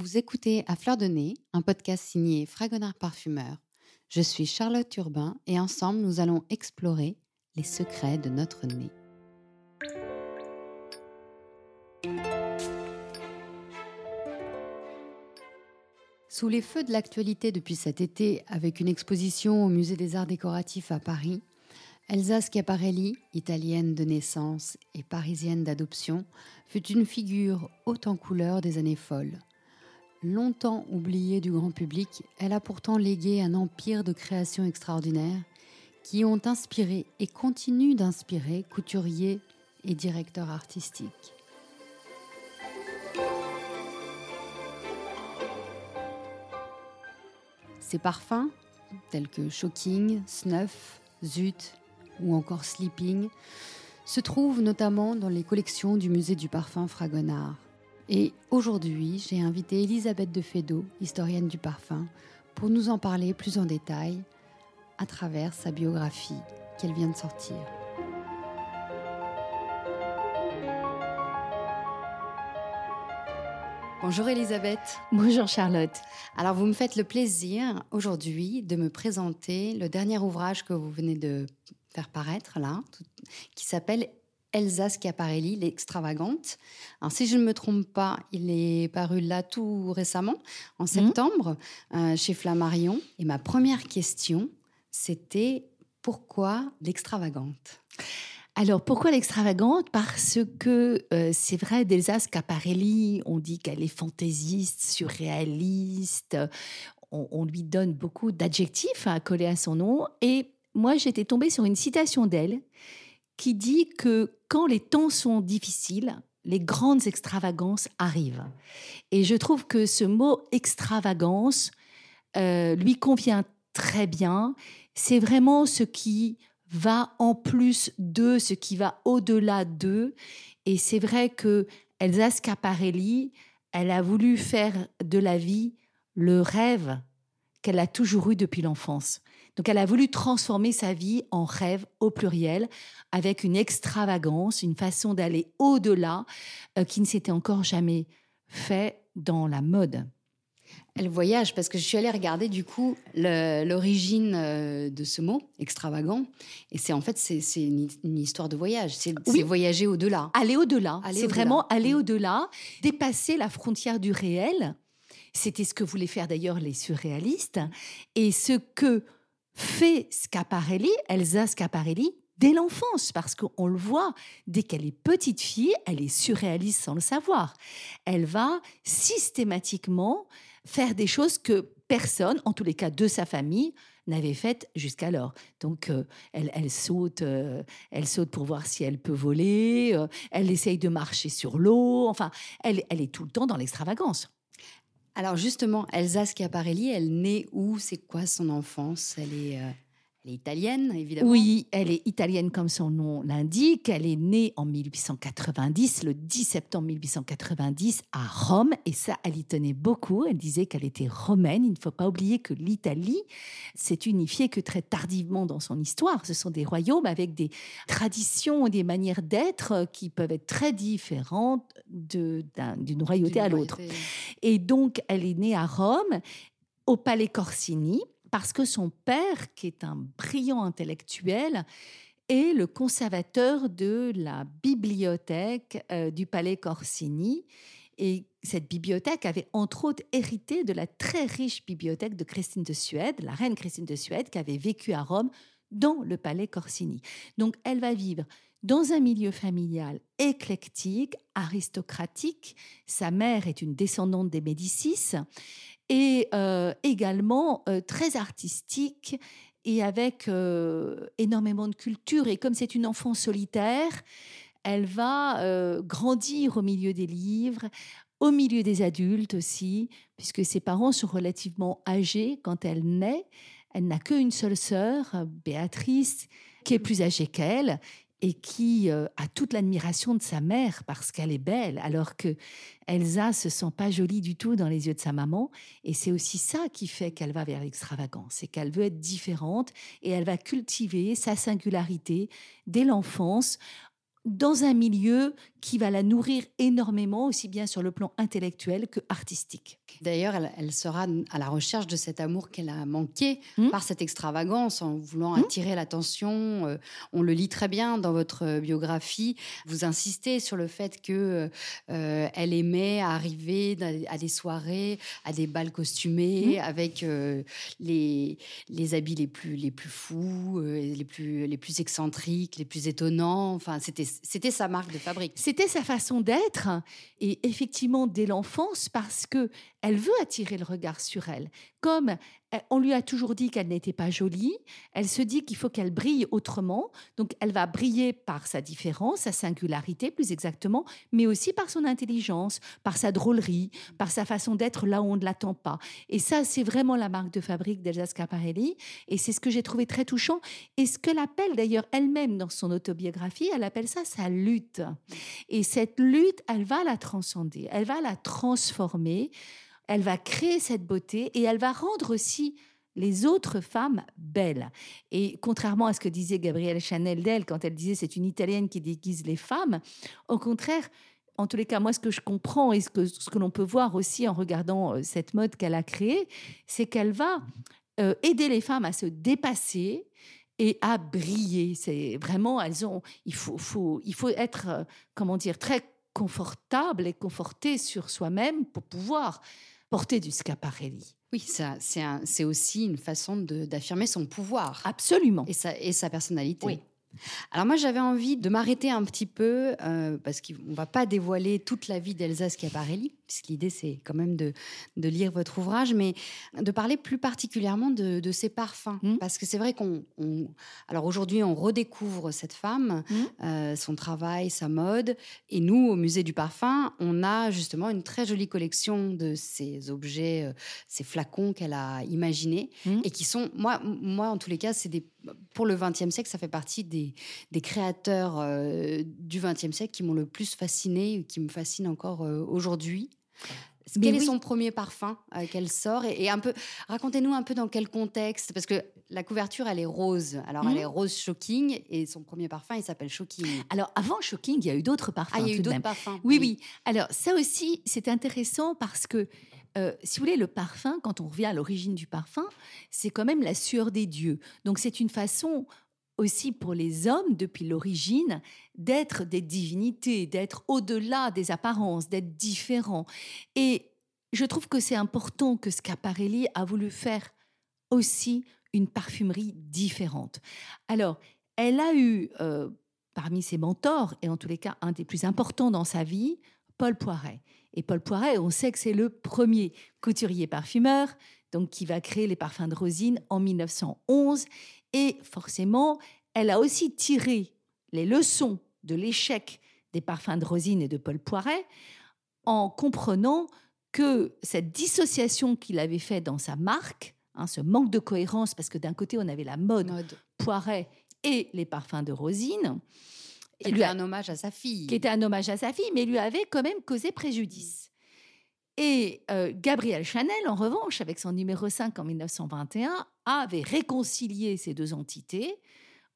Vous écoutez À Fleur de Nez, un podcast signé Fragonard Parfumeur. Je suis Charlotte Urbain et ensemble nous allons explorer les secrets de notre nez. Sous les feux de l'actualité depuis cet été, avec une exposition au Musée des Arts décoratifs à Paris, Elsa Schiaparelli, italienne de naissance et parisienne d'adoption, fut une figure haute en couleur des années folles. Longtemps oubliée du grand public, elle a pourtant légué un empire de créations extraordinaires qui ont inspiré et continuent d'inspirer couturiers et directeurs artistiques. Ses parfums, tels que Shocking, Snuff, Zut ou encore Sleeping, se trouvent notamment dans les collections du musée du parfum Fragonard. Et aujourd'hui, j'ai invité Elisabeth de Fédot, historienne du parfum, pour nous en parler plus en détail à travers sa biographie qu'elle vient de sortir. Bonjour Elisabeth. Bonjour Charlotte. Alors vous me faites le plaisir aujourd'hui de me présenter le dernier ouvrage que vous venez de faire paraître là, qui s'appelle Elsa Schiaparelli, l'extravagante. Alors, si je ne me trompe pas, il est paru là tout récemment, en mhm. septembre, euh, chez Flammarion. Et ma première question, c'était pourquoi l'extravagante? Alors pourquoi l'extravagante? Parce que euh, c'est vrai, d'Elsa Schiaparelli, on dit qu'elle est fantaisiste, surréaliste, on, on lui donne beaucoup d'adjectifs à coller à son nom. Et moi, j'étais tombée sur une citation d'elle qui dit que quand les temps sont difficiles, les grandes extravagances arrivent. Et je trouve que ce mot extravagance euh, lui convient très bien. C'est vraiment ce qui va en plus de, ce qui va au-delà de. Et c'est vrai que Elsa Scaparelli, elle a voulu faire de la vie le rêve qu'elle a toujours eu depuis l'enfance. Donc elle a voulu transformer sa vie en rêve au pluriel avec une extravagance, une façon d'aller au-delà euh, qui ne s'était encore jamais fait dans la mode. Elle voyage parce que je suis allée regarder du coup l'origine euh, de ce mot extravagant et c'est en fait c'est une, histoire de voyage c'est voyager au-delà aller au-delà c'est vraiment aller mm. au-delà dépasser la frontière du réel c'était ce que voulaient faire d'ailleurs les surréalistes et ce que fait Scaparelli, Elsa Scaparelli, dès l'enfance, parce qu'on le voit, dès qu'elle est petite fille, elle est surréaliste sans le savoir. Elle va systématiquement faire des choses que personne, en tous les cas de sa famille, n'avait faites jusqu'alors. Donc, euh, elle, saute, euh, elle saute pour voir si elle peut voler. Euh, elle essaye de marcher sur l'eau. Enfin, elle, elle est tout le temps dans l'extravagance. Alors justement, Elsa Schiaparelli, elle naît où? C'est quoi son enfance? Elle est euh, elle est italienne, évidemment. Oui, elle est italienne comme son nom l'indique. Elle est née en 1890, le 10 septembre 1890, à Rome. Et ça, elle y tenait beaucoup. Elle disait qu'elle était romaine. Il ne faut pas oublier que l'Italie s'est unifiée que très tardivement dans son histoire. Ce sont des royaumes avec des traditions, des manières d'être qui peuvent être très différentes d'une royauté à l'autre. Et donc, elle est née à Rome, au Palais Corsini parce que son père, qui est un brillant intellectuel, est le conservateur de la bibliothèque euh, du Palais Corsini. Et cette bibliothèque avait entre autres hérité de la très riche bibliothèque de Christine de Suède, la reine Christine de Suède, qui avait vécu à Rome dans le Palais Corsini. Donc elle va vivre dans un milieu familial éclectique, aristocratique. Sa mère est une descendante des Médicis et euh, également euh, très artistique et avec euh, énormément de culture. Et comme c'est une enfant solitaire, elle va grandir au milieu des livres, au milieu des adultes aussi, puisque ses parents sont relativement âgés quand elle naît. Elle n'a qu'une seule sœur, Béatrice, qui est plus âgée qu'elle et qui euh, a toute l'admiration de sa mère parce qu'elle est belle, alors que Elsa se sent pas jolie du tout dans les yeux de sa maman. Et c'est aussi ça qui fait qu'elle va vers l'extravagance, c'est qu'elle veut être différente et elle va cultiver sa singularité dès l'enfance dans un milieu qui va la nourrir énormément, aussi bien sur le plan intellectuel que artistique. D'ailleurs, elle, sera à la recherche de cet amour qu'elle a manqué hmm. par cette extravagance, en voulant hmm. attirer l'attention. Euh, on le lit très bien dans votre biographie. Vous insistez sur le fait que euh, elle aimait arriver à des soirées, à des balles costumés, hmm. avec euh, les, les habits les plus, les plus fous, les, plus, les plus excentriques, les plus étonnants. Enfin, c'était c'était sa marque de fabrique. C'était sa façon d'être, et effectivement dès l'enfance, parce que elle veut attirer le regard sur elle. Comme eh, on lui a toujours dit qu'elle n'était pas jolie, elle se dit qu'il faut qu'elle brille autrement. Donc elle va briller par sa différence, sa singularité plus exactement, mais aussi par son intelligence, par sa drôlerie, par sa façon d'être là où on ne l'attend pas. Et ça, c'est vraiment la marque de fabrique d'Elsa Scaparelli. Et c'est ce que j'ai trouvé très touchant. Et ce qu'elle appelle d'ailleurs elle-même dans son autobiographie, elle appelle ça sa lutte. Et cette lutte, elle va la transcender, elle va la transformer elle va créer cette beauté et elle va rendre aussi les autres femmes belles. Et contrairement à ce que disait Gabrielle Chanel d'elle quand elle disait c'est une Italienne qui déguise les femmes, au contraire, en tous les cas, moi, ce que je comprends et ce que, ce que l'on peut voir aussi en regardant euh, cette mode qu'elle a créée, c'est qu'elle va euh, aider les femmes à se dépasser et à briller. C'est vraiment, elles ont, il faut, faut, il faut être, euh, comment dire, très confortable et conforté sur soi-même pour pouvoir porter du Scaparelli. Oui, c'est aussi une façon d'affirmer son pouvoir. Absolument. Et sa, et sa personnalité. Oui. Alors moi j'avais envie de m'arrêter un petit peu euh, parce qu'on ne va pas dévoiler toute la vie d'Elsa Schiaparelli, puisque l'idée c'est quand même de, lire votre ouvrage, mais de parler plus particulièrement de, ses parfums, mmh. parce que c'est vrai qu'on, alors aujourd'hui on redécouvre cette femme, mmh. euh, son travail, sa mode, et nous au musée du parfum on a justement une très jolie collection de ces objets, euh, ces flacons qu'elle a imaginés mmh. et qui sont moi moi en tous les cas c'est des pour le XXe siècle ça fait partie des des, créateurs euh, du XXe siècle qui m'ont le plus fasciné, qui me fascinent encore euh, aujourd'hui. Quel est son premier parfum euh, qu'elle sort et, un peu racontez-nous un peu dans quel contexte parce que la couverture elle est rose alors elle mhm. est rose shocking et son premier parfum il s'appelle shocking. Alors avant shocking il y a eu d'autres parfums. Ah il y a eu d'autres parfums. Oui, oui alors ça aussi c'est intéressant parce que si vous voulez, le parfum, quand on revient à l'origine du parfum, c'est quand même la sueur des dieux. Donc c'est une façon aussi pour les hommes depuis l'origine d'être des divinités, d'être au-delà des apparences, d'être différents. Et je trouve que c'est important que Scaparelli a voulu faire aussi une parfumerie différente. Alors, elle a eu euh, parmi ses mentors, et en tous les cas un des plus importants dans sa vie, Paul Poiret. Et Paul Poiret, on sait que c'est le premier couturier parfumeur, donc qui va créer les parfums de Rosine en 1911 et forcément, elle a aussi tiré les leçons de l'échec des parfums de Rosine et de Paul Poiret en comprenant que cette dissociation qu'il avait faite dans sa marque, hein, ce manque de cohérence, parce que d'un côté on avait la mode, Poiret et les parfums de Rosine, qui était un hommage à sa fille, qui était un hommage à sa fille, mais lui avait quand même causé préjudice. Et euh, Gabrielle Chanel, en revanche, avec son numéro 5 en 1921, avait réconcilié ces deux entités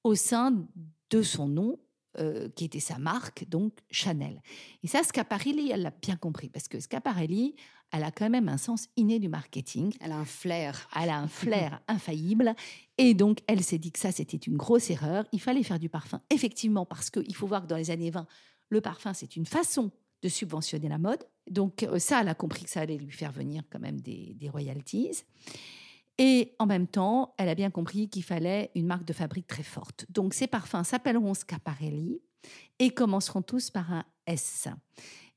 au sein de son nom, euh, qui était sa marque, donc Chanel. Et ça, Scaparelli, elle l'a bien compris, parce que Scaparelli, elle a quand même un sens inné du marketing. Elle a un flair. Elle a un flair infaillible. Et donc, elle s'est dit que ça, c'était une grosse erreur. Il fallait faire du parfum, effectivement, parce qu'il faut voir que dans les années 20, le parfum, c'est une façon de subventionner la mode. Donc euh, ça, elle a compris que ça allait lui faire venir quand même des, royalties. Et en même temps, elle a bien compris qu'il fallait une marque de fabrique très forte. Donc ces parfums s'appelleront Scaparelli et commenceront tous par un S.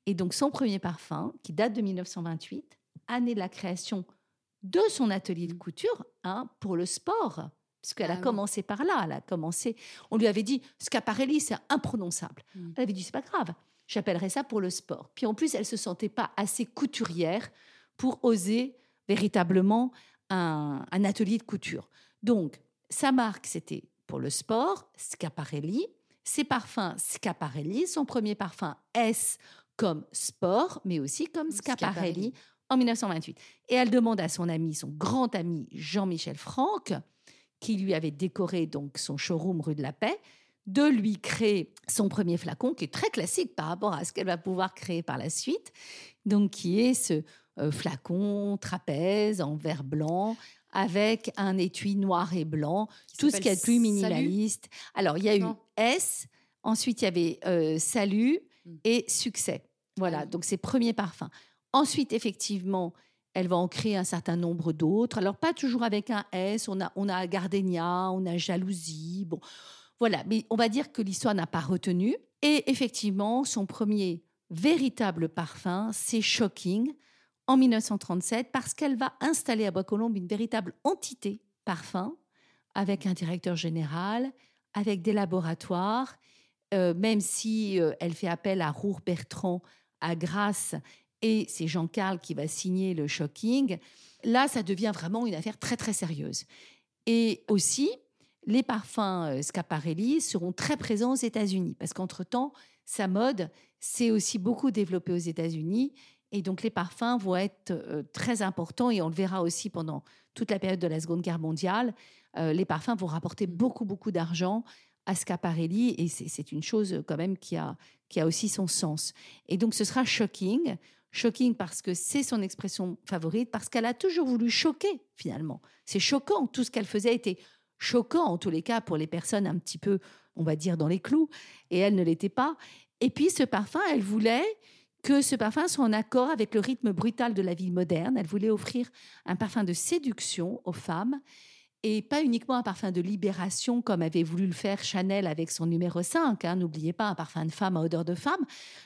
Et donc son premier parfum, qui date de 1928, année de la création de son atelier de couture hein, pour le sport, puisqu'elle a ah commencé par là. Elle a commencé. On lui avait dit Scaparelli, c'est imprononçable. Mm. Elle avait dit c'est pas grave. J'appellerais ça pour le sport. Puis en plus, elle se sentait pas assez couturière pour oser véritablement un, atelier de couture. Donc, sa marque, c'était pour le sport, Scaparelli. Ses parfums, Scaparelli. Son premier parfum, S, comme sport, mais aussi comme Scaparelli, en 1928. Et elle demande à son ami, son grand ami Jean-Michel Franck, qui lui avait décoré donc son showroom rue de la Paix, de lui créer son premier flacon, qui est très classique par rapport à ce qu'elle va pouvoir créer par la suite. Donc, qui est ce euh, flacon trapèze en verre blanc avec un étui noir et blanc, tout ce qui est plus minimaliste. Alors, il y a eu S, ensuite il y avait euh, Salut hmm. et Succès. Voilà, ah donc c'est premier parfum. Ensuite, effectivement, elle va en créer un certain nombre d'autres. Alors, pas toujours avec un S, on a, on a Gardenia, on a Jalousie, bon, voilà, mais on va dire que l'histoire n'a pas retenu. Et effectivement, son premier véritable parfum, c'est Shocking, en 1937 parce qu'elle va installer à Bois-Colombes une véritable entité parfum avec un directeur général, avec des laboratoires, euh, même si euh, elle fait appel à Roure Bertrand, à Grasse, et c'est Jean-Carl qui va signer le Shocking. Là, ça devient vraiment une affaire très très sérieuse. Et aussi, les parfums euh, Scaparelli seront très présents aux États-Unis parce qu'entre-temps, sa mode s'est aussi beaucoup développée aux États-Unis et donc les parfums vont être euh, très importants et on le verra aussi pendant toute la période de la Seconde Guerre mondiale. Euh, les parfums vont rapporter beaucoup, beaucoup d'argent à Scaparelli et c'est une chose quand même qui a, qui a aussi son sens. Et donc ce sera shocking. Shocking parce que c'est son expression favorite, parce qu'elle a toujours voulu choquer finalement. C'est choquant, tout ce qu'elle faisait était choquant en tous les cas pour les personnes un petit peu, on va dire, dans les clous, et elle ne l'était pas. Et puis ce parfum, elle voulait que ce parfum soit en accord avec le rythme brutal de la vie moderne. Elle voulait offrir un parfum de séduction aux femmes et pas uniquement un parfum de libération comme avait voulu le faire Chanel avec son numéro 5. Hein. N'oubliez pas un parfum de femme à odeur de femme.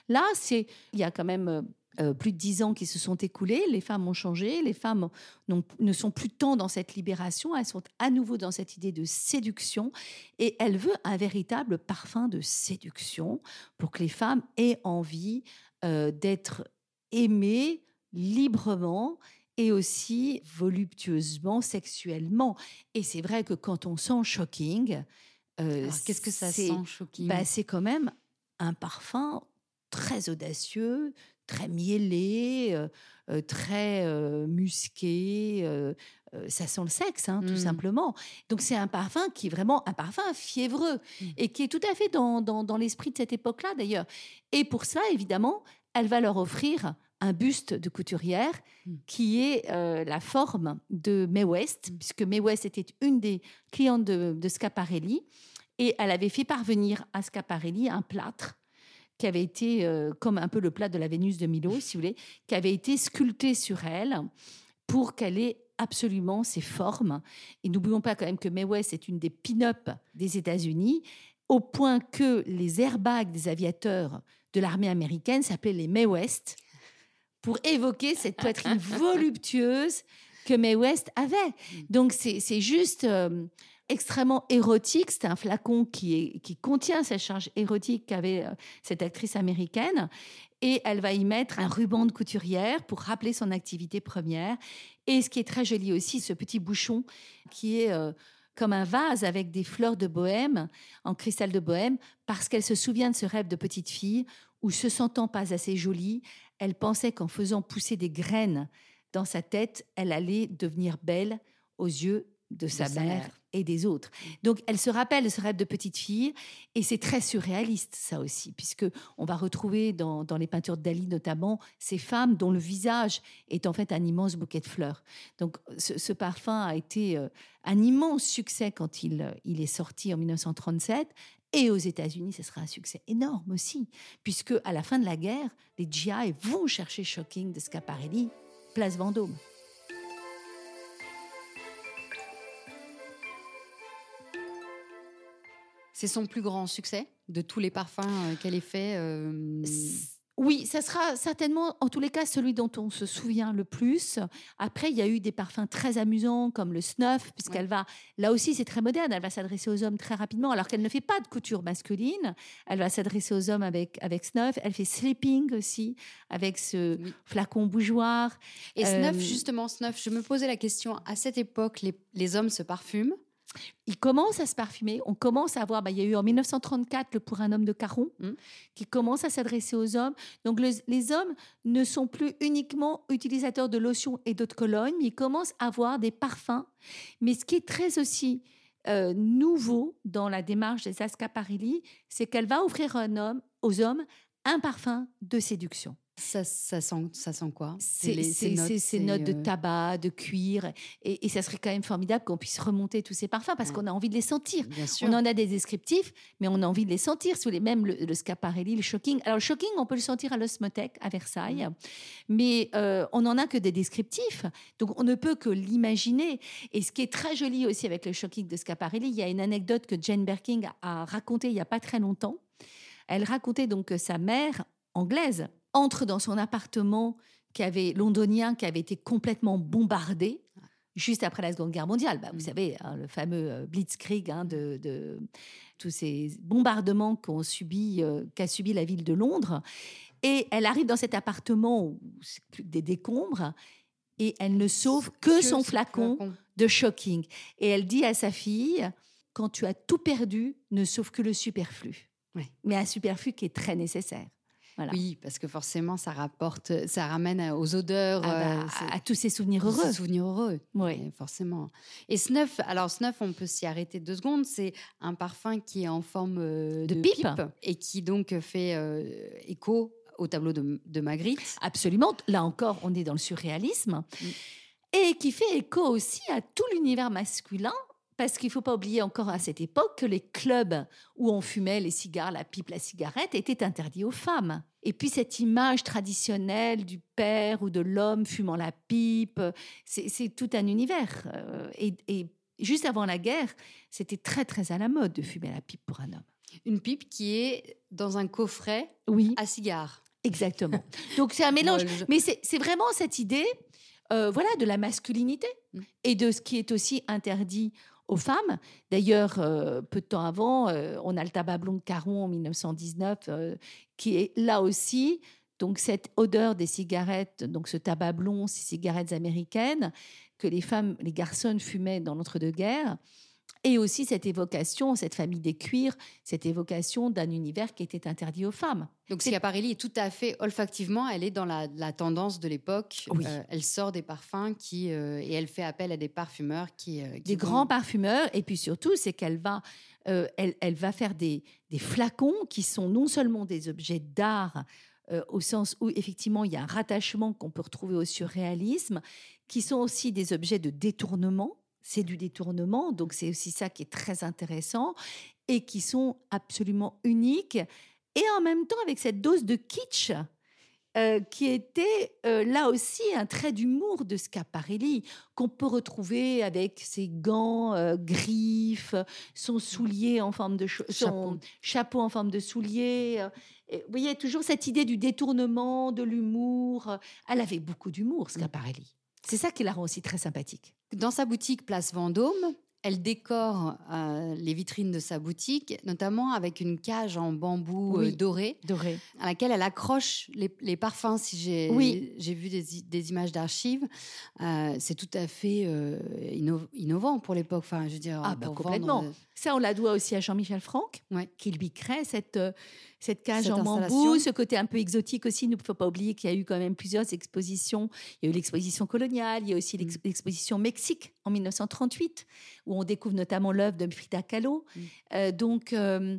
Là, c'est il y a quand même euh, plus de dix ans qui se sont écoulés. Les femmes ont changé. Les femmes ne sont plus tant dans cette libération. Elles sont à nouveau dans cette idée de séduction. Et elle veut un véritable parfum de séduction pour que les femmes aient envie euh, d'être aimé librement et aussi voluptueusement, sexuellement. Et c'est vrai que quand on sent Shocking, euh, qu'est-ce que ça sent Shocking? bah, C'est quand même un parfum très audacieux, très mielé, euh, très musqué. ça sent le sexe, hein, tout mmh. simplement. Donc c'est un parfum qui est vraiment un parfum fiévreux mmh. et qui est tout à fait dans, dans, dans l'esprit de cette époque-là d'ailleurs. Et pour ça, évidemment, elle va leur offrir un buste de couturière hmm. qui est euh, la forme de Mae West, puisque Mae West était une des clientes de, Scaparelli, et elle avait fait parvenir à Scaparelli un plâtre qui avait été, euh, comme un peu le plâtre de la Vénus de Milo, si vous voulez, qui avait été sculpté sur elle pour qu'elle ait absolument ses formes. Et n'oublions pas quand même que Mae West est une des pin-up des États-Unis, au point que les airbags des aviateurs de l'armée américaine s'appelait les May West pour évoquer cette poitrine voluptueuse que May West avait. Donc c'est juste euh, extrêmement érotique. C'est un flacon qui, contient cette charge érotique qu'avait euh, cette actrice américaine. Et elle va y mettre un ruban de couturière pour rappeler son activité première. Et ce qui est très joli aussi, ce petit bouchon qui est... Euh, comme un vase avec des fleurs de bohème, en cristal de bohème, parce qu'elle se souvient de ce rêve de petite fille où, se sentant pas assez jolie, elle pensait qu'en faisant pousser des graines dans sa tête, elle allait devenir belle aux yeux de, sa, mère et des autres. Donc elle se rappelle de ce rêve de petite fille et c'est très surréaliste ça aussi puisque on va retrouver dans, les peintures de Dali notamment ces femmes dont le visage est en fait un immense bouquet de fleurs. Donc ce, parfum a été euh, un immense succès quand il, il est sorti en 1937 et aux États-Unis, ce sera un succès énorme aussi, puisque à la fin de la guerre, les GI vont chercher Shocking de Scaparelli, place Vendôme. C'est son plus grand succès de tous les parfums euh, qu'elle ait fait. Euh, oui, ça sera certainement, en tous les cas, celui dont on se souvient le plus. Après, il y a eu des parfums très amusants comme le snuff, puisqu'elle va, là aussi, c'est très moderne. Elle va s'adresser aux hommes très rapidement, alors qu'elle ne fait pas de couture masculine. Elle va s'adresser aux hommes avec avec snuff. Elle fait sleeping aussi avec ce flacon bougeoir. Et snuff, euh, justement, snuff. Je me posais la question. À cette époque, les, les hommes se parfument. Il commence à se parfumer. On commence à voir, bah, il y a eu en 1934 le Pour un homme de Caron, mmh. qui commence à s'adresser aux hommes. Donc les hommes ne sont plus uniquement utilisateurs de lotions et d'eau de cologne, mais ils commencent à avoir des parfums. Mais ce qui est très aussi euh, nouveau dans la démarche des Ascaparelli, c'est qu'elle va offrir un homme, aux hommes un parfum de séduction. Ça, ça, sent, ça sent quoi? C'est ces notes, de euh, tabac, de cuir. Et, ça serait quand même formidable qu'on puisse remonter tous ces parfums parce qu'on a envie de les sentir. On en a des descriptifs, mais on a envie de les sentir. Sous les mêmes, le, Scaparelli, le Shocking. Alors, le Shocking, on peut le sentir à l'Osmothèque, à Versailles. Mm. Mais euh, on n'en a que des descriptifs. Donc, on ne peut que l'imaginer. Et ce qui est très joli aussi avec le Shocking de Scaparelli, il y a une anecdote que Jane Birkin a racontée il n'y a pas très longtemps. Elle racontait donc que sa mère, anglaise, entre dans son appartement qui avait londonien qui avait été complètement bombardé juste après la Seconde Guerre mondiale. Bah, vous mm. savez, hein, le fameux euh, Blitzkrieg hein, de, tous ces bombardements qu'ont subi, euh, qu'a subi la ville de Londres. Et elle arrive dans cet appartement où des décombres et elle ne sauve que, son flacon, de shocking. Et elle dit à sa fille, quand tu as tout perdu, ne sauve que le superflu. Mais un superflu qui est très nécessaire. Oui, parce que forcément, ça rapporte, ça ramène aux odeurs, ah bah, euh, à, tous ces souvenirs heureux. Ces souvenirs heureux, oui, forcément. Et Snuff, alors Snuff, on peut s'y arrêter deux secondes. C'est un parfum qui est en forme euh, de, pipe. et qui donc fait euh, écho au tableau de, Magritte. Absolument. Là encore, on est dans le surréalisme. Mm. Et qui fait écho aussi à tout l'univers masculin parce qu'il ne faut pas oublier encore à cette époque que les clubs où on fumait les cigares, la pipe, la cigarette étaient interdits aux femmes. Et puis cette image traditionnelle du père ou de l'homme fumant la pipe, c'est tout un univers. Euh, et, juste avant la guerre, c'était très très à la mode de fumer la pipe pour un homme. Une pipe qui est dans un coffret oui. à cigare. Exactement. Donc c'est un mélange. Mais c'est vraiment cette idée, euh, voilà, de la masculinité mm. et de ce qui est aussi interdit aux femmes. D'ailleurs, euh, peu de temps avant, euh, on a le tabac blond de Caron en 1919, euh, qui est là aussi. Donc cette odeur des cigarettes, donc ce tabac blond, ces cigarettes américaines que les femmes, les garçons fumaient dans l'entre-deux-guerres, et aussi cette évocation, cette famille des cuirs, cette évocation d'un univers qui était interdit aux femmes. Donc Schiaparelli est tout à fait olfactivement, elle est dans la, tendance de l'époque. Euh, elle sort des parfums qui euh, et elle fait appel à des parfumeurs qui, euh, des grands parfumeurs et puis surtout c'est qu'elle va elle, elle, va faire des, des flacons qui sont non seulement des objets d'art au sens où effectivement il y a un rattachement qu'on peut retrouver au surréalisme, qui sont aussi des objets de détournement c'est du détournement, donc c'est aussi ça qui est très intéressant, et qui sont absolument uniques, et en même temps avec cette dose de kitsch. Euh, qui était euh, là aussi un trait d'humour de Scaparelli, qu'on peut retrouver avec ses gants euh, griffes, son soulier en forme de son chapeau en forme de soulier. vous voyez toujours cette idée du détournement, de l'humour. Elle avait beaucoup d'humour, mmh. Scaparelli. C'est ça qui la rend aussi très sympathique. Dans sa boutique Place Vendôme, elle décore euh, les vitrines de sa boutique, notamment avec une cage en bambou euh, doré, doré, à laquelle elle accroche les, parfums. Si j'ai oui. j'ai vu des, images d'archives, euh, c'est tout à fait innovant pour l'époque. Enfin, je veux dire, ah, bah, complètement. Ça, on la doit aussi à Jean-Michel Franck, qui lui crée cette, cette cage en bambou, ce côté un peu exotique aussi. Il ne faut pas oublier qu'il y a eu quand même plusieurs expositions. Il y a eu l'exposition coloniale, il y a aussi mm. l'exposition Mexique en 1938, où on découvre notamment l'œuvre de Frida Kahlo. Mm. Euh, donc, euh,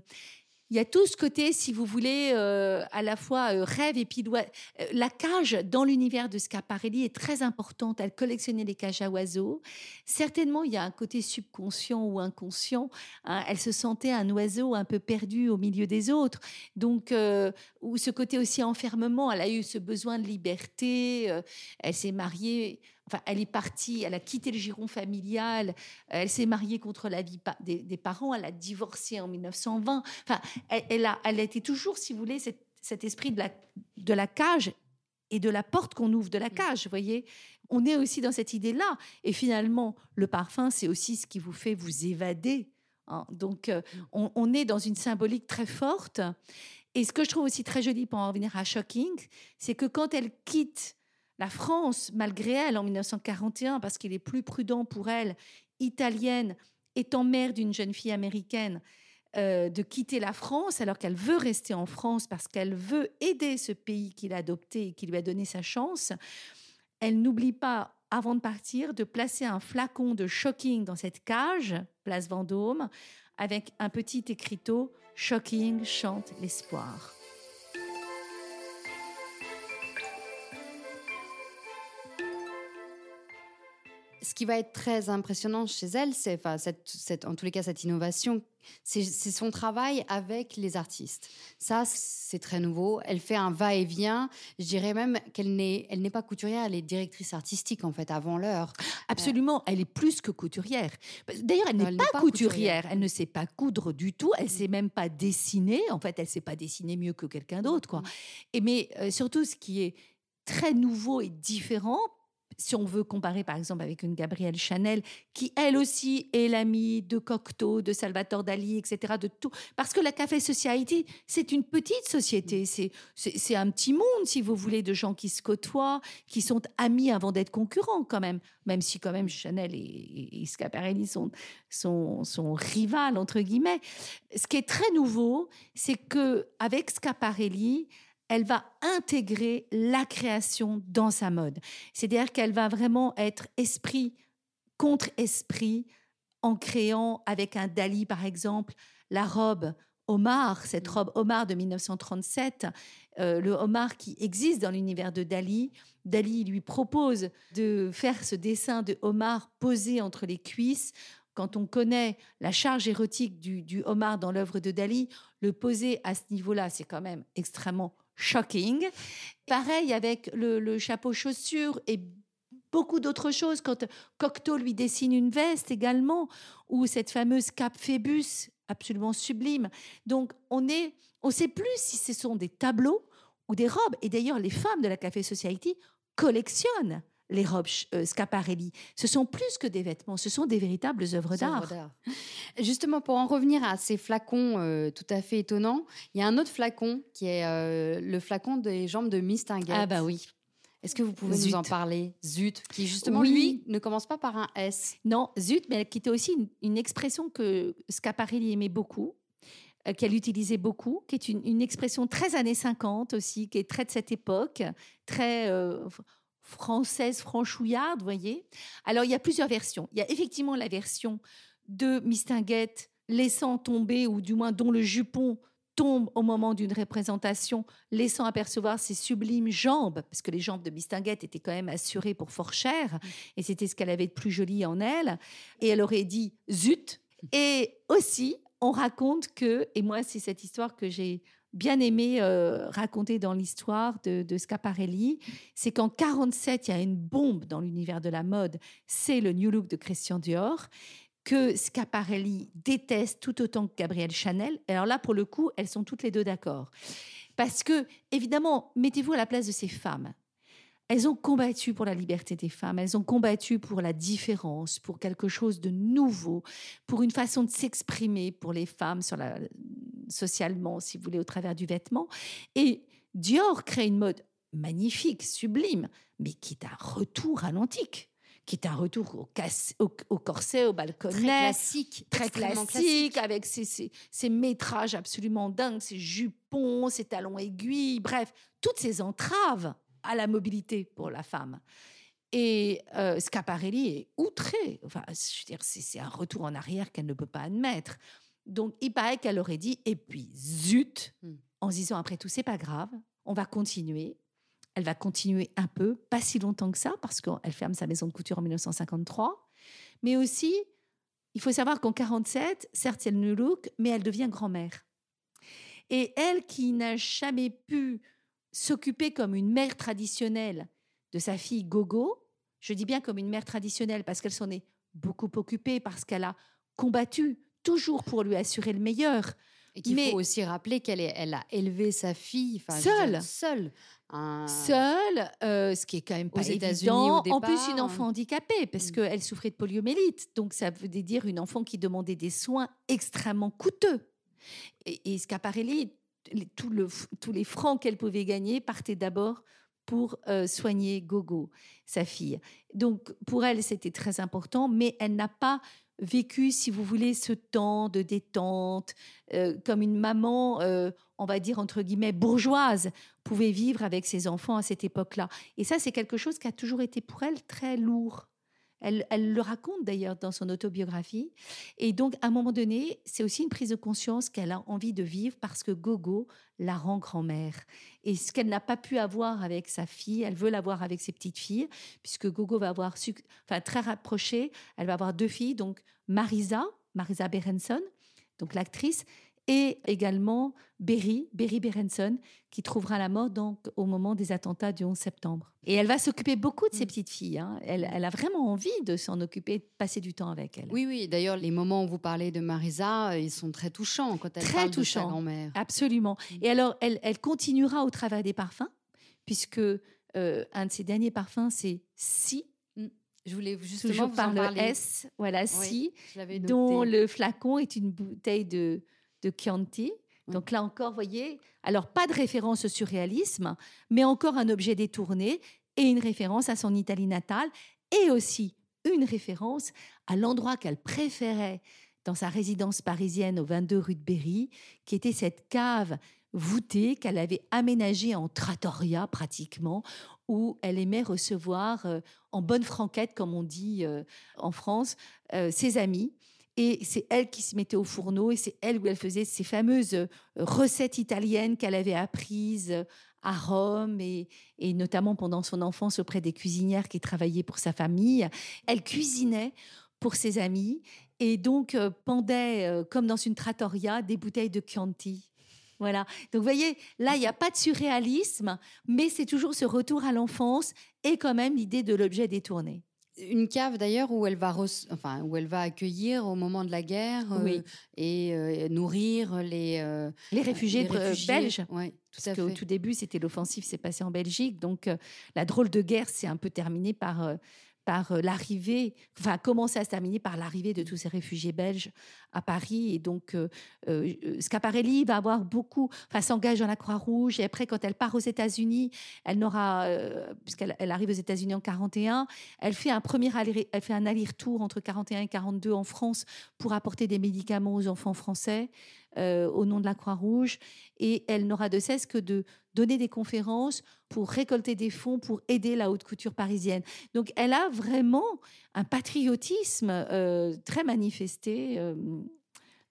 il y a tout ce côté, si vous voulez, euh, à la fois euh, rêve et puis euh, la cage dans l'univers de Scaparelli est très importante. Elle collectionnait les cages à oiseaux. Certainement, il y a un côté subconscient ou inconscient. Hein. Elle se sentait un oiseau un peu perdu au milieu des autres. Donc, ou ce côté aussi enfermement. Elle a eu ce besoin de liberté. elle s'est mariée elle est partie, elle a quitté le giron familial, elle s'est mariée contre la vie des, parents, elle a divorcé en 1920. Enfin, elle, a, elle a été toujours, si vous voulez, cet, esprit de la, de la cage et de la porte qu'on ouvre de la mm. cage, vous voyez On est aussi dans cette idée-là. Et finalement, le parfum, c'est aussi ce qui vous fait vous évader. Hein. Donc, euh, on, on, est dans une symbolique très forte. Et ce que je trouve aussi très joli pour en revenir à Shocking, c'est que quand elle quitte la France, malgré elle, en 1941, parce qu'il est plus prudent pour elle, italienne, étant mère d'une jeune fille américaine, euh, de quitter la France alors qu'elle veut rester en France parce qu'elle veut aider ce pays qu'il a adopté et qui lui a donné sa chance, elle n'oublie pas avant de partir, de placer un flacon de Shocking dans cette cage, place Vendôme, avec un petit écriteau Shocking chante l'espoir. Ce qui va être très impressionnant chez elle, c'est, enfin, cette, en tous les cas, cette innovation, c'est, son travail avec les artistes. Ça, c'est très nouveau. Elle fait un va-et-vient. Je dirais même qu'elle n'est, elle n'est pas couturière, elle est directrice artistique, en fait, avant l'heure. Absolument, elle est plus que couturière. D'ailleurs, elle n'est pas, couturière. Elle ne sait pas coudre du tout. Elle ne sait même pas dessiner. En fait, elle ne sait pas dessiner mieux que quelqu'un d'autre, quoi. Mm. Et mais euh, surtout, ce qui est très nouveau et différent si on veut comparer par exemple avec une Gabrielle Chanel, qui elle aussi est l'amie de Cocteau, de Salvatore Dali, etc., de tout. Parce que la Café Society, c'est une petite société, c'est un petit monde, si vous voulez, de gens qui se côtoient, qui sont amis avant d'être concurrents quand même, même si quand même Chanel et, Scaparelli sont, sont, sont rivales, entre guillemets. Ce qui est très nouveau, c'est que avec Scaparelli, elle va intégrer la création dans sa mode. C'est-à-dire qu'elle va vraiment être esprit contre esprit en créant avec un Dali, par exemple, la robe Omar, cette mm. robe Omar de 1937, euh, le Omar qui existe dans l'univers de Dali. Dali lui propose de faire ce dessin de Omar posé entre les cuisses. Quand on connaît la charge érotique du, du Omar dans l'œuvre de Dali, le poser à ce niveau-là, c'est quand même extrêmement shocking. Pareil avec le, chapeau chaussure et beaucoup d'autres choses. Quand Cocteau lui dessine une veste également, ou cette fameuse cape Phébus, absolument sublime. Donc on est, on sait plus si ce sont des tableaux ou des robes. Et d'ailleurs, les femmes de la Café Society collectionnent les robes euh, Scaparelli. Ce sont plus que des vêtements, ce sont des véritables œuvres d'art. Justement, pour en revenir à ces flacons euh, tout à fait étonnants, il y a un autre flacon qui est euh, le flacon des jambes de Mistinguett. Ah bah oui. Est-ce que vous pouvez nous en parler? Zut, qui justement, lui, ne commence pas par un S. Non, Zut, mais qui était aussi une, expression que Scaparelli aimait beaucoup qu'elle utilisait beaucoup, qui est une, expression très années 50 aussi, qui est très de cette époque, très française franchouillarde, voyez. Alors, il y a plusieurs versions. Il y a effectivement la version de Mistinguett laissant tomber, ou du moins dont le jupon tombe au moment d'une représentation, laissant apercevoir ses sublimes jambes, parce que les jambes de Mistinguett étaient quand même assurées pour fort cher, et c'était ce qu'elle avait de plus joli en elle. Et elle aurait dit zut. Et aussi, on raconte que, et moi, c'est cette histoire que j'ai bien aimé euh, raconter dans l'histoire de, Scaparelli, c'est qu'en 47, il y a une bombe dans l'univers de la mode, c'est le New Look de Christian Dior que Scaparelli déteste tout autant que Gabrielle Chanel. Alors là, pour le coup, elles sont toutes les deux d'accord. Parce que, évidemment, mettez-vous à la place de ces femmes. Elles ont combattu pour la liberté des femmes, elles ont combattu pour la différence, pour quelque chose de nouveau, pour une façon de s'exprimer pour les femmes sur la, socialement, si vous voulez, au travers du vêtement. Et Dior crée une mode magnifique, sublime, mais qui est un retour à l'antique qui est un retour au, au, corset, au balconnet. Très classique. Très classique, avec ses, métrages absolument dingues, ses jupons, ses talons aiguilles, bref, toutes ces entraves à la mobilité pour la femme. Et euh, Scaparelli est outré. Enfin, je veux dire, c'est un retour en arrière qu'elle ne peut pas admettre. Donc, il paraît qu'elle aurait dit, et puis zut, hmm. en se disant, après tout, c'est pas grave, on va continuer. Elle va continuer un peu, pas si longtemps que ça, parce qu'elle ferme sa maison de couture en 1953. Mais aussi, il faut savoir qu'en 47, certes, elle ne look, mais elle devient grand-mère. Et elle qui n'a jamais pu s'occuper comme une mère traditionnelle de sa fille Gogo, je dis bien comme une mère traditionnelle parce qu'elle s'en est beaucoup occupée, parce qu'elle a combattu toujours pour lui assurer le meilleur. Et qu'il faut aussi rappeler qu'elle elle a élevé sa fille seule. Seule. Seule, euh, ce qui est quand même pas évident. en plus, une enfant handicapée, parce mm. qu'elle souffrait de poliomyélite. Donc, ça veut dire une enfant qui demandait des soins extrêmement coûteux. Et, et Scaparelli, le, tous les francs qu'elle pouvait gagner partaient d'abord pour euh, soigner Gogo, sa fille. Donc, pour elle, c'était très important, mais elle n'a pas vécu, si vous voulez, ce temps de détente, euh, comme une maman, euh, on va dire entre guillemets, bourgeoise, pouvait vivre avec ses enfants à cette époque-là. Et ça, c'est quelque chose qui a toujours été pour elle très lourd. Elle, le raconte d'ailleurs dans son autobiographie. Et donc, à un moment donné, c'est aussi une prise de conscience qu'elle a envie de vivre parce que Gogo la rend grand-mère. Et ce qu'elle n'a pas pu avoir avec sa fille, elle veut l'avoir avec ses petites filles, puisque Gogo va avoir, enfin, très rapproché, elle va avoir deux filles, donc Marisa, Marisa Berenson, donc l'actrice, et également Berry, Berry Berenson, qui trouvera la mort donc au moment des attentats du 11 septembre. Et elle va s'occuper beaucoup de ses mm. petites filles. Hein. Elle, a vraiment envie de s'en occuper, de passer du temps avec elles. Oui, oui. D'ailleurs, les moments où vous parlez de Marisa, euh, ils sont très touchants quand elle très parle touchant. de sa grand-mère. Absolument. Mm. Et alors, elle, elle, continuera au travers des parfums, puisque euh, un de ses derniers parfums, c'est Si. Mm. Je voulais justement Toujours par le S, voilà, Si, dont le flacon est une bouteille de de Chianti. Donc là encore, voyez, alors pas de référence au surréalisme, mais encore un objet détourné et une référence à son Italie natale et aussi une référence à l'endroit qu'elle préférait dans sa résidence parisienne au 22 rue de Berry, qui était cette cave voûtée qu'elle avait aménagée en trattoria pratiquement, où elle aimait recevoir euh, en bonne franquette, comme on dit euh, en France, euh, ses amis. Et c'est elle qui se mettait au fourneau et c'est elle où elle faisait ces fameuses euh, recettes italiennes qu'elle avait apprises euh, à Rome et, notamment pendant son enfance auprès des cuisinières qui travaillaient pour sa famille. Elle cuisinait pour ses amis et donc euh, pendait, comme dans une trattoria, des bouteilles de Chianti. Voilà. Donc, vous voyez, là, il n'y a pas de surréalisme, mais c'est toujours ce retour à l'enfance et quand même l'idée de l'objet détourné une cave d'ailleurs où elle va enfin où elle va accueillir au moment de la guerre euh, et euh, nourrir les euh, les réfugiés, belges. Oui, tout Parce qu'au tout début, c'était l'offensive, c'est passé en Belgique, donc la drôle de guerre s'est un peu terminée par par euh, l'arrivée, enfin, commencer à se terminer par l'arrivée de tous ces réfugiés belges à Paris. Et donc, euh, euh, Scaparelli va avoir beaucoup, enfin, s'engage dans la Croix-Rouge. Et après, quand elle part aux États-Unis, elle n'aura, puisqu'elle elle arrive aux États-Unis en 41, elle fait un premier aller, elle fait un aller-retour entre 41 et 42 en France pour apporter des médicaments aux enfants français. au nom de la Croix-Rouge et elle n'aura de cesse que de donner des conférences pour récolter des fonds pour aider la haute couture parisienne. Donc elle a vraiment un patriotisme euh, très manifesté, euh,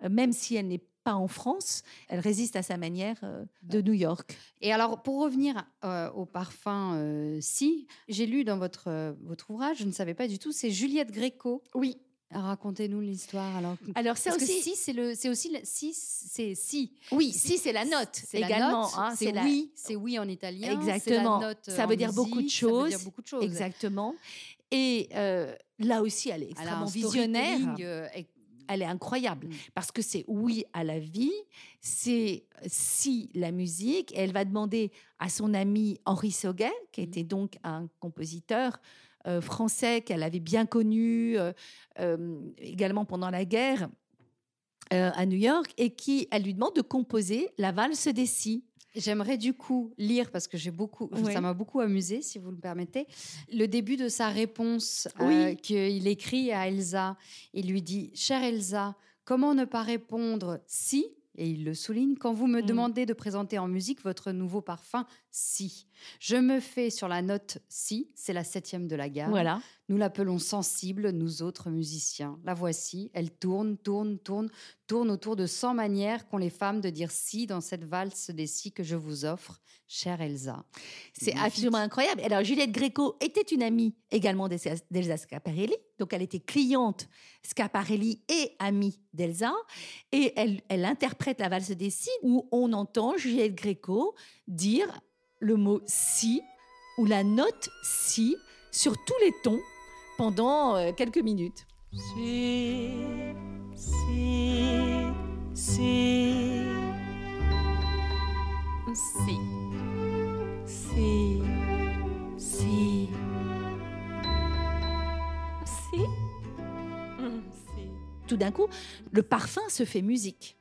même si elle n'est pas en France, elle résiste à sa manière euh, de New York. Et alors, pour revenir au parfum Si, j'ai lu dans votre, votre ouvrage, je ne savais pas du tout, c'est Juliette Gréco. Oui. Racontez-nous l'histoire. Alors, alors c'est aussi si c'est le, c'est aussi si c'est si. Oui, si c'est la note également. Hein, c'est oui, c'est oui en italien. Exactement. ça veut dire beaucoup de choses. Ça veut dire beaucoup de choses. Exactement. Et euh, là aussi, elle est extrêmement visionnaire. Euh, elle est incroyable mm. parce que c'est oui à la vie, c'est si la musique. elle va demander à son ami Henri Sauguet, qui mm. était donc un compositeur euh, français qu'elle avait bien connu euh, euh, également pendant la guerre à New York et qui elle lui demande de composer la valse des si. J'aimerais du coup lire, parce que j'ai beaucoup, ça m'a beaucoup amusé, si vous le permettez, le début de sa réponse qu'il écrit à Elsa. Il lui dit Chère Elsa, comment ne pas répondre si et il le souligne, quand vous me mm. demandez de présenter en musique votre nouveau parfum, si. Je me fais sur la note si, c'est la septième de la gamme. Voilà. Nous l'appelons sensible, nous autres musiciens. La voici, elle tourne, tourne, tourne, tourne autour de 100 manières qu'ont les femmes de dire si dans cette valse des si que je vous offre, chère Elsa. C'est absolument incroyable. Alors, Juliette Gréco était une amie également d'Elsa Scaparelli. Donc, elle était cliente Scaparelli et amie d'Elsa. Et elle, elle interprète la valse des si où on entend Juliette Gréco dire le mot si ou la note si sur tous les tons pendant euh, quelques minutes. Si, si, si, si, si, si, si. Tout d'un coup, le parfum se fait musique.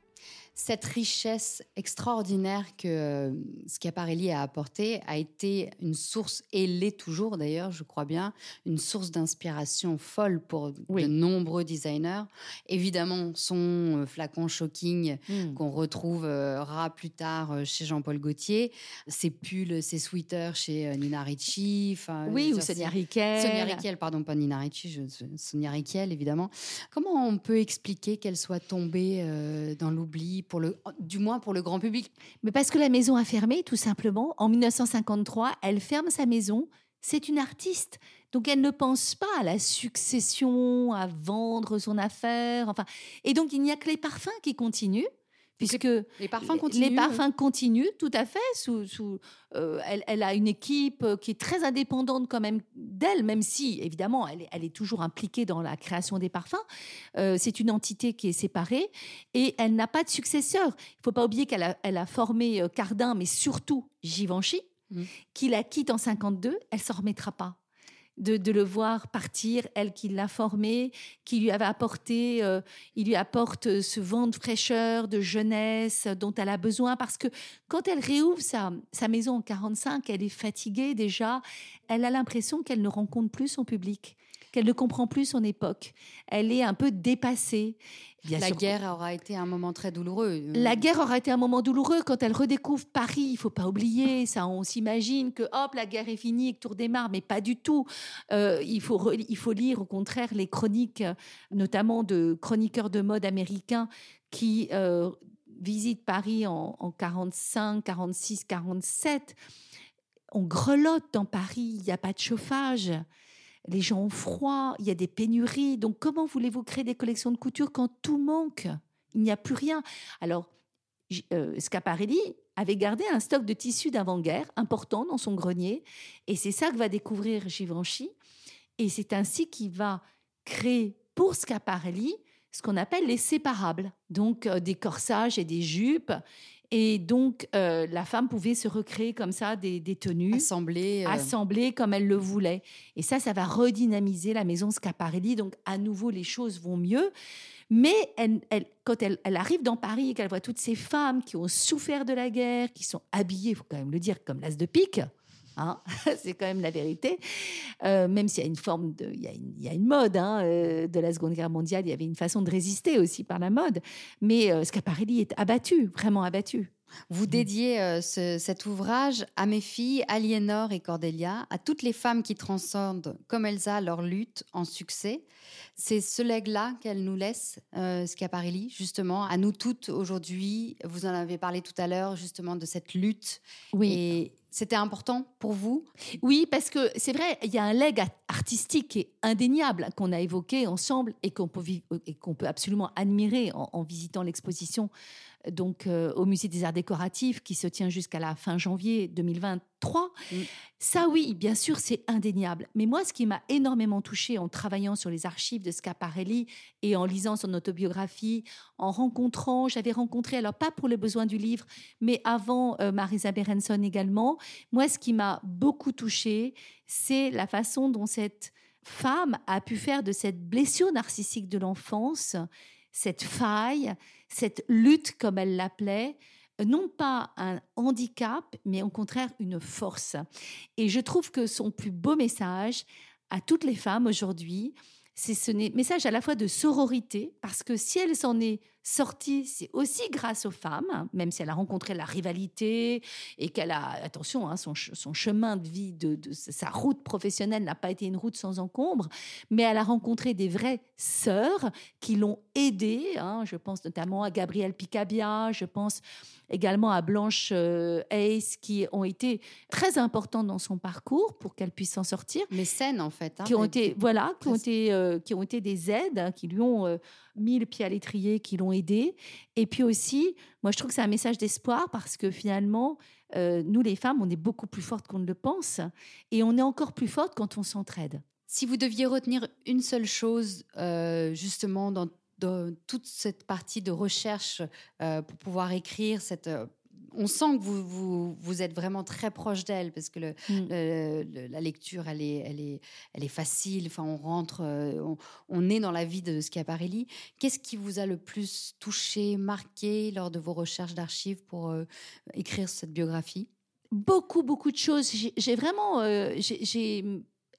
Cette richesse extraordinaire que euh, Schiaparelli a apportée a été une source, et l'est toujours d'ailleurs, je crois bien, une source d'inspiration folle pour de nombreux designers. Évidemment, son euh, flacon shocking hmm. qu'on retrouvera plus tard euh, chez Jean-Paul Gaultier, ses pulls, ses sweaters chez Nina Ricci. Oui, ou Sonia Riquel. Sonia Riquel, pardon, pas Nina Ricci, Sonia Riquel, évidemment. Comment on peut expliquer qu'elle soit tombée dans l'oubli le, du moins pour le grand public. Mais parce que la maison a fermé, tout simplement. En 1953, elle ferme sa maison. C'est une artiste. Donc elle ne pense pas à la succession, à vendre son affaire. Enfin, et donc il n'y a que les parfums qui continuent puisque les parfums continuent. Les parfums continuent, tout à fait. Sous, sous euh, elle, a une équipe euh, qui est très indépendante quand même d'elle, même si évidemment elle est, elle est, toujours impliquée dans la création des parfums. Euh, c'est une entité qui est séparée et elle n'a pas de successeur. Il faut pas oublier qu'elle a, elle a formé Cardin, mais surtout Givenchy, mmh. qui la quitte en 52. Elle s'en remettra pas de, le voir partir, elle qui l'a formé, qui lui avait apporté, euh, il lui apporte ce vent de fraîcheur, de jeunesse dont elle a besoin parce que quand elle réouvre sa, sa maison en 45, elle est fatiguée déjà, elle a l'impression qu'elle ne rencontre plus son public qu'elle ne comprend plus son époque. Elle est un peu dépassée. La guerre aura été un moment très douloureux. La guerre aura été un moment douloureux quand elle redécouvre Paris. Il faut pas oublier ça. On s'imagine que hop, la guerre est finie et que tout redémarre, mais pas du tout. Euh, il faut il faut lire au contraire les chroniques, notamment de chroniqueurs de mode américains qui euh, visitent Paris en, en 45, 46, 47. On grelotte dans Paris. Il n'y a pas de chauffage les gens ont froid, il y a des pénuries. Donc comment voulez-vous créer des collections de couture quand tout manque? Il n'y a plus rien. Alors, euh, Scaparelli avait gardé un stock de tissus d'avant-guerre important dans son grenier, et c'est ça que va découvrir Givenchy. Et c'est ainsi qu'il va créer pour Scaparelli ce qu'on appelle les séparables, donc euh, des corsages et des jupes. Et donc, euh, la femme pouvait se recréer comme ça des, tenues. Assemblées. Euh. Assemblées comme elle le voulait. Et ça, ça va redynamiser la maison Scaparelli. Donc, à nouveau, les choses vont mieux. Mais elle, quand elle, arrive dans Paris et qu'elle voit toutes ces femmes qui ont souffert de la guerre, qui sont habillées, il faut quand même le dire, comme l'as de pique, Hein c'est quand même la vérité. Euh, même s'il y a une forme de, il y a une, mode hein, de la Seconde Guerre mondiale, il y avait une façon de résister aussi par la mode. Mais euh, Scaparelli est abattu, vraiment abattu. Vous mmh. dédiez euh, cet ouvrage à mes filles, Aliénor et Cordelia, à toutes les femmes qui transcendent comme Elsa leur lutte en succès. C'est ce legs-là qu'elle nous laisse, euh, Schiaparelli, justement, à nous toutes aujourd'hui. Vous en avez parlé tout à l'heure, justement, de cette lutte. Oui. Et c'était important pour vous? Oui, parce que c'est vrai, il y a un leg artistique qui est indéniable qu'on a évoqué ensemble et qu'on peut, peut, absolument admirer en visitant l'exposition donc euh, au musée des arts décoratifs qui se tient jusqu'à la fin janvier 2023. Mm. Ça oui, bien sûr, c'est indéniable. Mais moi, ce qui m'a énormément touchée en travaillant sur les archives de Scaparelli et en lisant son autobiographie, en rencontrant, j'avais rencontré, alors pas pour le besoin du livre, mais avant euh, Marisa Berenson également, moi, ce qui m'a beaucoup touchée, c'est la façon dont cette femme a pu faire de cette blessure narcissique de l'enfance cette faille, cette lutte, comme elle l'appelait, non pas un handicap, mais au contraire une force. Et je trouve que son plus beau message à toutes les femmes aujourd'hui, c'est ce message à la fois de sororité, parce que si elle s'en est sortie, c'est aussi grâce aux femmes, même si elle a rencontré la rivalité et qu'elle a, attention, hein, son, chemin de vie, de, sa route professionnelle n'a pas été une route sans encombre, mais elle a rencontré des vraies sœurs qui l'ont aidée. Hein. je pense notamment à Gabrielle Picabia, je pense également à Blanche euh, Hayes, qui ont été très importantes dans son parcours pour qu'elle puisse s'en sortir. Mécènes, en fait. Hein, qui ont été, voilà, qui ont été, euh, qui ont été des aides, hein, qui lui ont euh, mis le pied à l'étrier, qui l'ont Et puis aussi, moi, je trouve que c'est un message d'espoir parce que finalement, nous, les femmes, on est beaucoup plus fortes qu'on ne le pense. Et on est encore plus fortes quand on s'entraide. Si vous deviez retenir une seule chose, justement, dans toute cette partie de recherche euh, pour pouvoir écrire cette, euh, on sent que vous, vous, êtes vraiment très proche d'elle parce que mm. la lecture, elle est, elle est, elle est facile. Enfin, on rentre, euh, on, est dans la vie de Schiaparelli. Qu'est-ce qui vous a le plus touché, marqué lors de vos recherches d'archives pour euh, écrire cette biographie? Beaucoup, beaucoup de choses. J'ai vraiment, euh, j'ai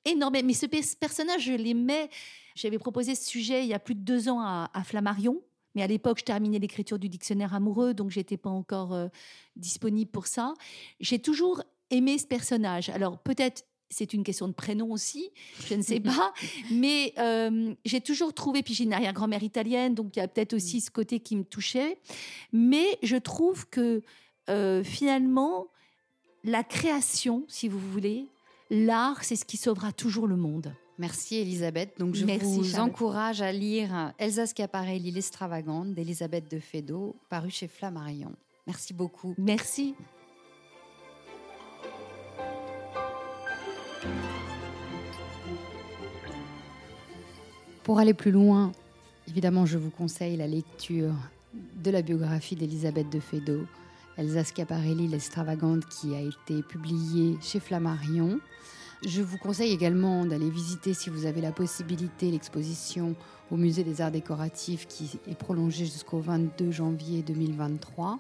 énormément. Mais ce personnage, je l'aimais. J'avais proposé ce sujet il y a plus de deux ans à, à Flammarion mais à l'époque, je terminais l'écriture du dictionnaire amoureux, donc j'étais pas encore euh, disponible pour ça. J'ai toujours aimé ce personnage. Alors peut-être c'est une question de prénom aussi, je ne sais pas, mais euh, j'ai toujours trouvé, puis j'ai une arrière-grand-mère italienne, donc il y a peut-être aussi mm. ce côté qui me touchait, mais je trouve que euh, finalement, la création, si vous voulez, l'art, c'est ce qui sauvera toujours le monde. Merci Elisabeth. Donc je vous encourage à lire Elsa Schiaparelli, l'extravagante d'Elisabeth de Fédot, paru chez Flammarion. Merci beaucoup. Merci. Pour aller plus loin, évidemment, je vous conseille la lecture de la biographie d'Elisabeth de Fédot, Elsa Schiaparelli, l'extravagante, qui a été publiée chez Flammarion. Je vous conseille également d'aller visiter, si vous avez la possibilité, l'exposition au Musée des Arts Décoratifs qui est prolongée jusqu'au 22 janvier 2023.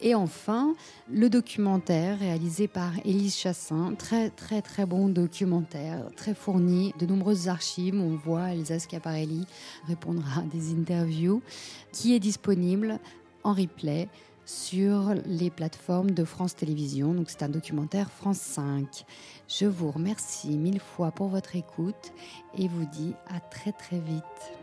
Et enfin, le documentaire réalisé par Élise Chassin, très très très bon documentaire, très fourni, de nombreuses archives. On voit Elsa Schiaparelli répondre à des interviews, qui est disponible en replay sur les plateformes de France Télévisions. C'est un documentaire France 5. Je vous remercie mille fois pour votre écoute et vous dis à très très vite.